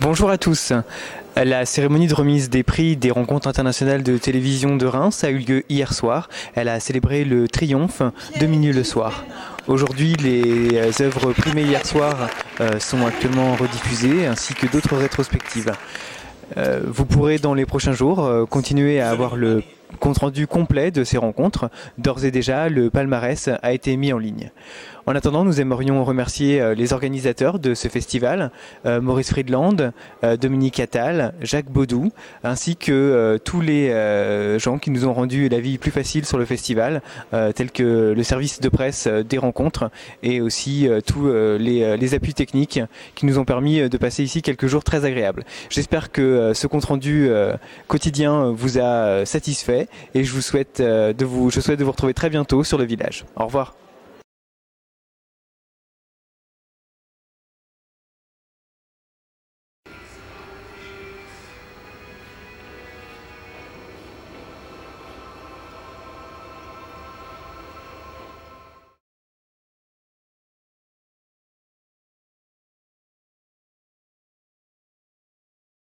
Bonjour à tous. La cérémonie de remise des prix des rencontres internationales de télévision de Reims a eu lieu hier soir. Elle a célébré le triomphe de minuit le soir. Aujourd'hui, les œuvres primées hier soir euh, sont actuellement rediffusées ainsi que d'autres rétrospectives. Euh, vous pourrez dans les prochains jours euh, continuer à avoir le compte rendu complet de ces rencontres. D'ores et déjà, le palmarès a été mis en ligne. En attendant, nous aimerions remercier euh, les organisateurs de ce festival, euh, Maurice Friedland, euh, Dominique Attal, Jacques Baudou, ainsi que tous les gens qui nous ont rendu la vie plus facile sur le festival, tels que le service de presse des rencontres et aussi tous les, appuis techniques qui nous ont permis de passer ici quelques jours très agréables. J'espère que ce compte rendu quotidien vous a satisfait et je vous souhaite de vous, je souhaite de vous retrouver très bientôt sur le village. Au revoir.